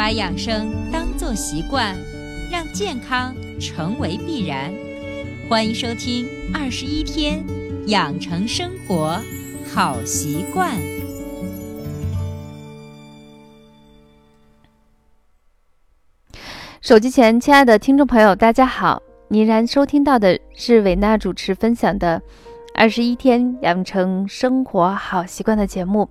把养生当作习惯，让健康成为必然。欢迎收听《二十一天养成生活好习惯》。手机前，亲爱的听众朋友，大家好！你然收听到的是伟娜主持分享的《二十一天养成生活好习惯》的节目。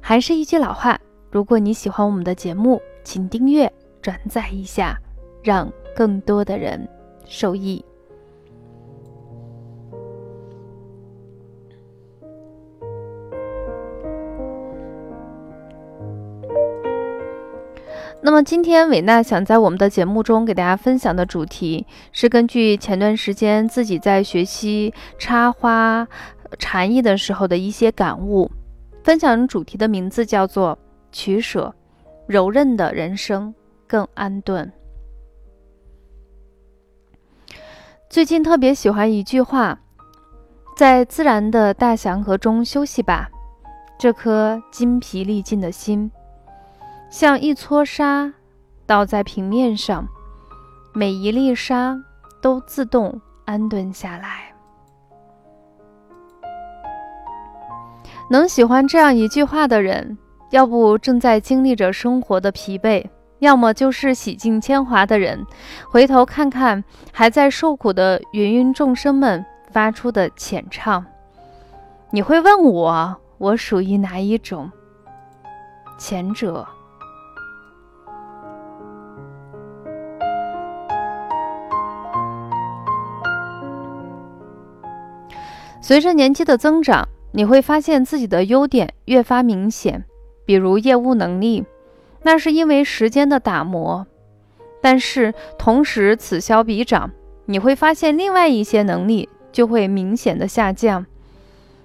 还是一句老话，如果你喜欢我们的节目，请订阅、转载一下，让更多的人受益。那么今天伟娜想在我们的节目中给大家分享的主题，是根据前段时间自己在学习插花禅意的时候的一些感悟。分享主题的名字叫做“取舍，柔韧的人生更安顿”。最近特别喜欢一句话：“在自然的大祥和中休息吧，这颗筋疲力尽的心。”像一撮沙倒在平面上，每一粒沙都自动安顿下来。能喜欢这样一句话的人，要不正在经历着生活的疲惫，要么就是洗尽铅华的人。回头看看还在受苦的芸芸众生们发出的浅唱，你会问我，我属于哪一种？前者。随着年纪的增长，你会发现自己的优点越发明显，比如业务能力，那是因为时间的打磨。但是同时此消彼长，你会发现另外一些能力就会明显的下降。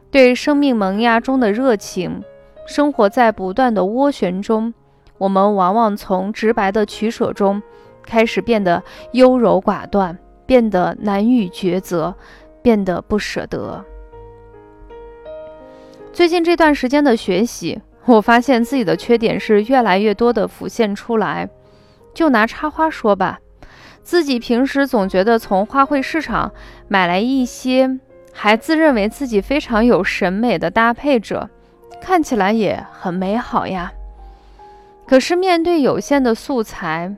对生命萌芽中的热情，生活在不断的涡旋中，我们往往从直白的取舍中开始变得优柔寡断，变得难以抉择，变得不舍得。最近这段时间的学习，我发现自己的缺点是越来越多的浮现出来。就拿插花说吧，自己平时总觉得从花卉市场买来一些，还自认为自己非常有审美的搭配者，看起来也很美好呀。可是面对有限的素材、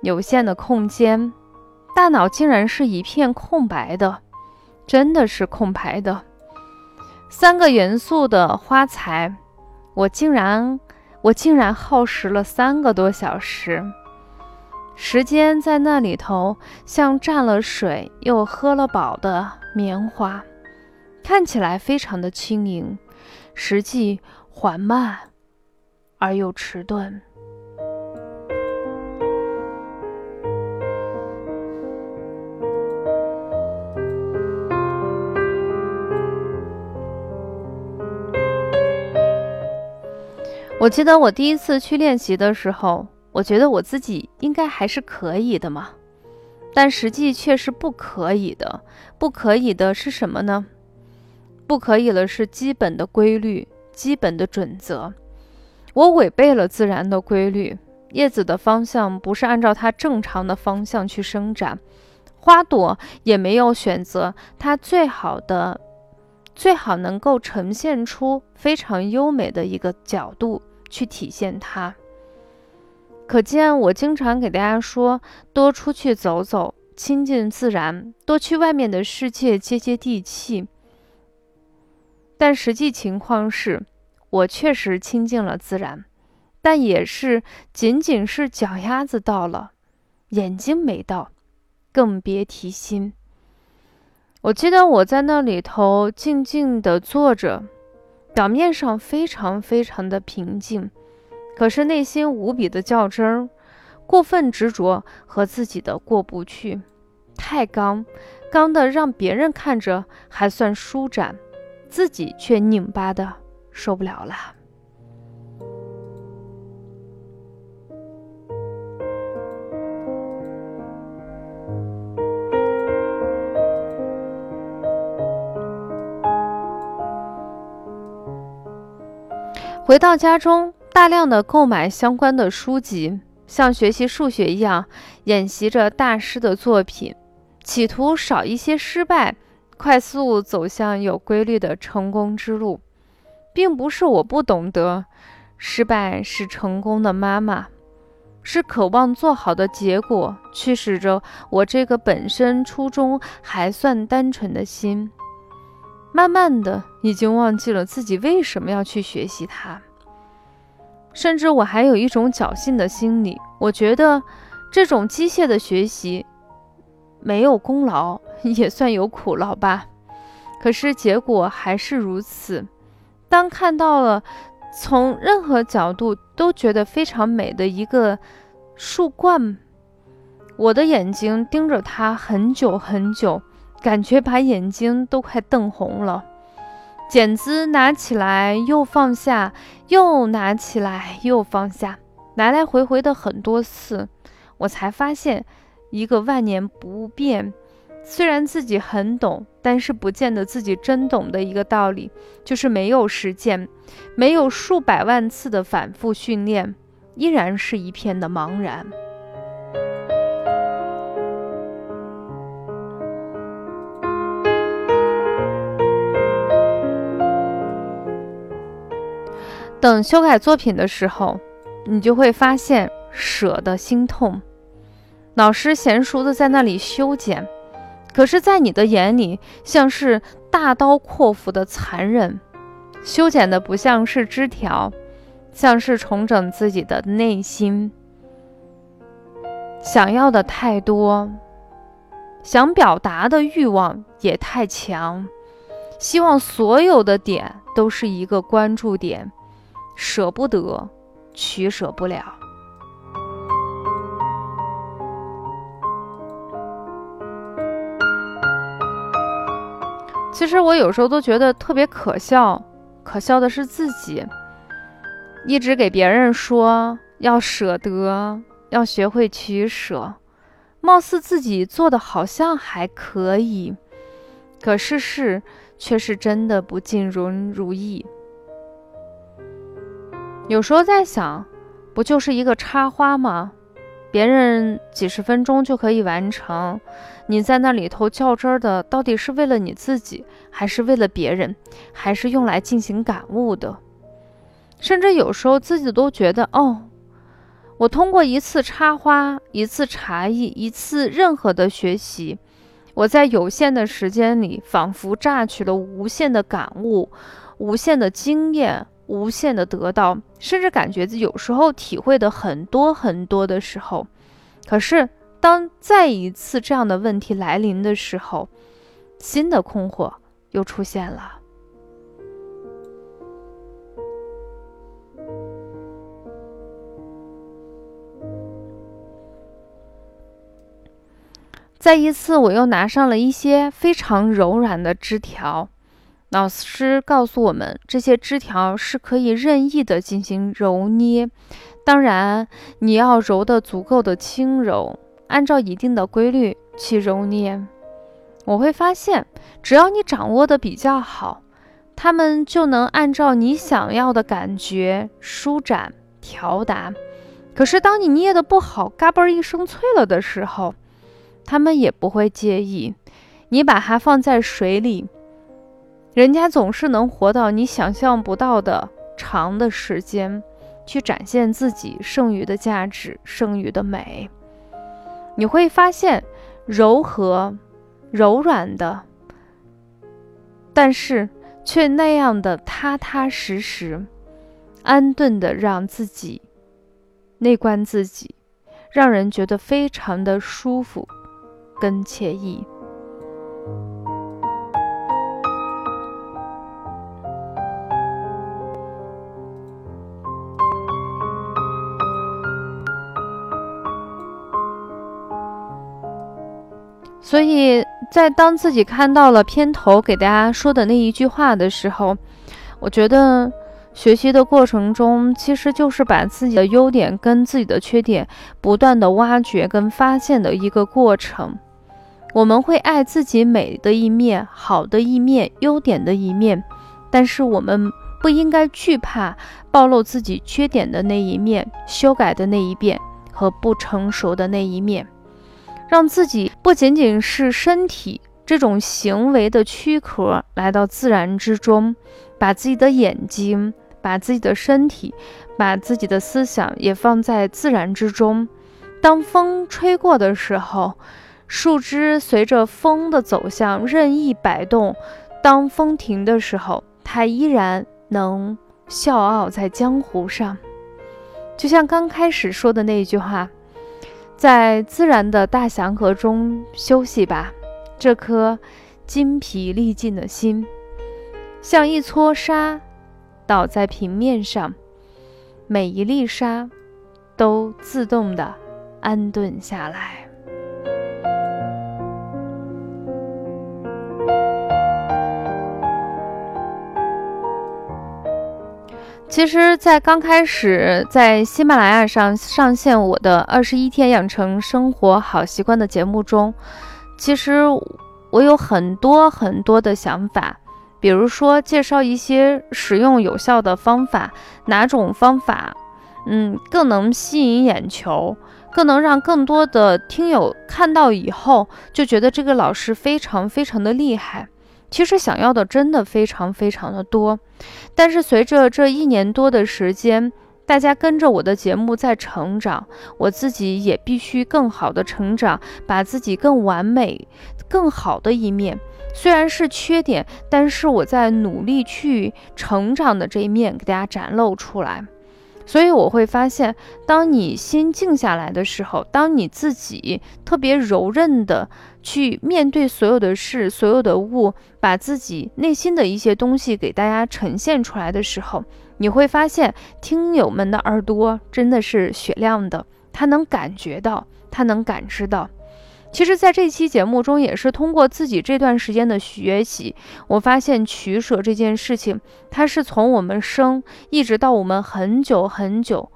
有限的空间，大脑竟然是一片空白的，真的是空白的。三个元素的花材，我竟然我竟然耗时了三个多小时，时间在那里头像蘸了水又喝了饱的棉花，看起来非常的轻盈，实际缓慢而又迟钝。我记得我第一次去练习的时候，我觉得我自己应该还是可以的嘛，但实际却是不可以的。不可以的是什么呢？不可以的是基本的规律、基本的准则。我违背了自然的规律，叶子的方向不是按照它正常的方向去生长，花朵也没有选择它最好的、最好能够呈现出非常优美的一个角度。去体现它。可见，我经常给大家说，多出去走走，亲近自然，多去外面的世界接接地气。但实际情况是，我确实亲近了自然，但也是仅仅是脚丫子到了，眼睛没到，更别提心。我记得我在那里头静静地坐着。表面上非常非常的平静，可是内心无比的较真儿，过分执着和自己的过不去，太刚，刚的让别人看着还算舒展，自己却拧巴的受不了了。回到家中，大量的购买相关的书籍，像学习数学一样演习着大师的作品，企图少一些失败，快速走向有规律的成功之路。并不是我不懂得，失败是成功的妈妈，是渴望做好的结果驱使着我这个本身初衷还算单纯的心。慢慢的，已经忘记了自己为什么要去学习它。甚至我还有一种侥幸的心理，我觉得这种机械的学习没有功劳，也算有苦劳吧。可是结果还是如此。当看到了从任何角度都觉得非常美的一个树冠，我的眼睛盯着它很久很久，感觉把眼睛都快瞪红了。剪子拿起来又放下，又拿起来又放下，来来回回的很多次，我才发现一个万年不变，虽然自己很懂，但是不见得自己真懂的一个道理，就是没有实践，没有数百万次的反复训练，依然是一片的茫然。等修改作品的时候，你就会发现舍得心痛。老师娴熟的在那里修剪，可是，在你的眼里，像是大刀阔斧的残忍。修剪的不像是枝条，像是重整自己的内心。想要的太多，想表达的欲望也太强，希望所有的点都是一个关注点。舍不得，取舍不了。其实我有时候都觉得特别可笑，可笑的是自己一直给别人说要舍得，要学会取舍，貌似自己做的好像还可以，可事实却是真的不尽如如意。有时候在想，不就是一个插花吗？别人几十分钟就可以完成，你在那里头较真的，到底是为了你自己，还是为了别人，还是用来进行感悟的？甚至有时候自己都觉得，哦，我通过一次插花，一次茶艺，一次任何的学习，我在有限的时间里，仿佛榨取了无限的感悟，无限的经验。无限的得到，甚至感觉有时候体会的很多很多的时候，可是当再一次这样的问题来临的时候，新的困惑又出现了。再一次，我又拿上了一些非常柔软的枝条。老师告诉我们，这些枝条是可以任意的进行揉捏，当然你要揉的足够的轻柔，按照一定的规律去揉捏。我会发现，只要你掌握的比较好，它们就能按照你想要的感觉舒展调达。可是当你捏的不好，嘎嘣一声脆了的时候，它们也不会介意。你把它放在水里。人家总是能活到你想象不到的长的时间，去展现自己剩余的价值、剩余的美。你会发现，柔和、柔软的，但是却那样的踏踏实实、安顿的，让自己内观自己，让人觉得非常的舒服跟惬意。所以在当自己看到了片头给大家说的那一句话的时候，我觉得学习的过程中，其实就是把自己的优点跟自己的缺点不断的挖掘跟发现的一个过程。我们会爱自己美的一面、好的一面、优点的一面，但是我们不应该惧怕暴露自己缺点的那一面、修改的那一面，和不成熟的那一面，让自己不仅仅是身体这种行为的躯壳来到自然之中，把自己的眼睛、把自己的身体、把自己的思想也放在自然之中。当风吹过的时候，树枝随着风的走向任意摆动；当风停的时候，它依然能笑傲在江湖上。就像刚开始说的那一句话，在自然的大祥和中休息吧，这颗精疲力尽的心，像一撮沙倒在平面上，每一粒沙都自动的安顿下来。其实，在刚开始在喜马拉雅上上线我的二十一天养成生活好习惯的节目中，其实我有很多很多的想法，比如说介绍一些实用有效的方法，哪种方法，嗯，更能吸引眼球，更能让更多的听友看到以后就觉得这个老师非常非常的厉害。其实想要的真的非常非常的多，但是随着这一年多的时间，大家跟着我的节目在成长，我自己也必须更好的成长，把自己更完美、更好的一面，虽然是缺点，但是我在努力去成长的这一面给大家展露出来。所以我会发现，当你心静下来的时候，当你自己特别柔韧的去面对所有的事、所有的物，把自己内心的一些东西给大家呈现出来的时候，你会发现，听友们的耳朵真的是雪亮的，他能感觉到，他能感知到。其实，在这期节目中，也是通过自己这段时间的学习，我发现取舍这件事情，它是从我们生一直到我们很久很久，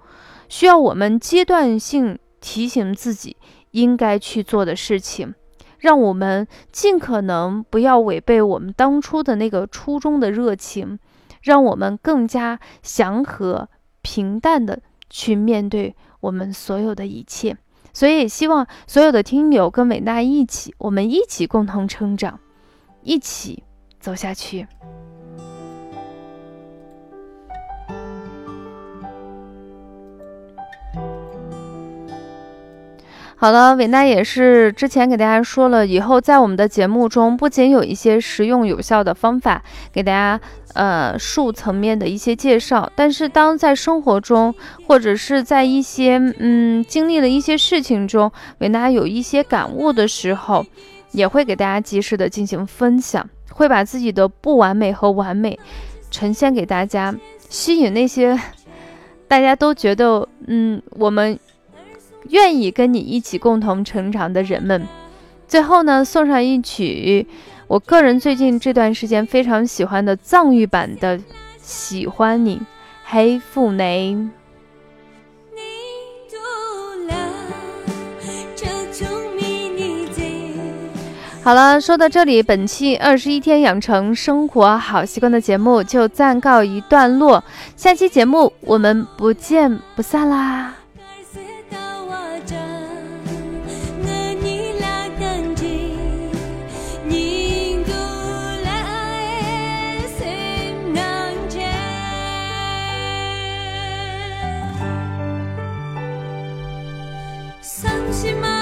需要我们阶段性提醒自己应该去做的事情，让我们尽可能不要违背我们当初的那个初衷的热情，让我们更加祥和平淡的去面对我们所有的一切。所以也希望所有的听友跟伟娜一起，我们一起共同成长，一起走下去。好了，伟娜也是之前给大家说了，以后在我们的节目中，不仅有一些实用有效的方法给大家，呃，术层面的一些介绍，但是当在生活中，或者是在一些嗯经历了一些事情中，伟娜有一些感悟的时候，也会给大家及时的进行分享，会把自己的不完美和完美呈现给大家，吸引那些大家都觉得嗯我们。愿意跟你一起共同成长的人们，最后呢，送上一曲我个人最近这段时间非常喜欢的藏语版的《喜欢你》，黑富雷。好了，说到这里，本期二十一天养成生活好习惯的节目就暂告一段落，下期节目我们不见不散啦！心吗？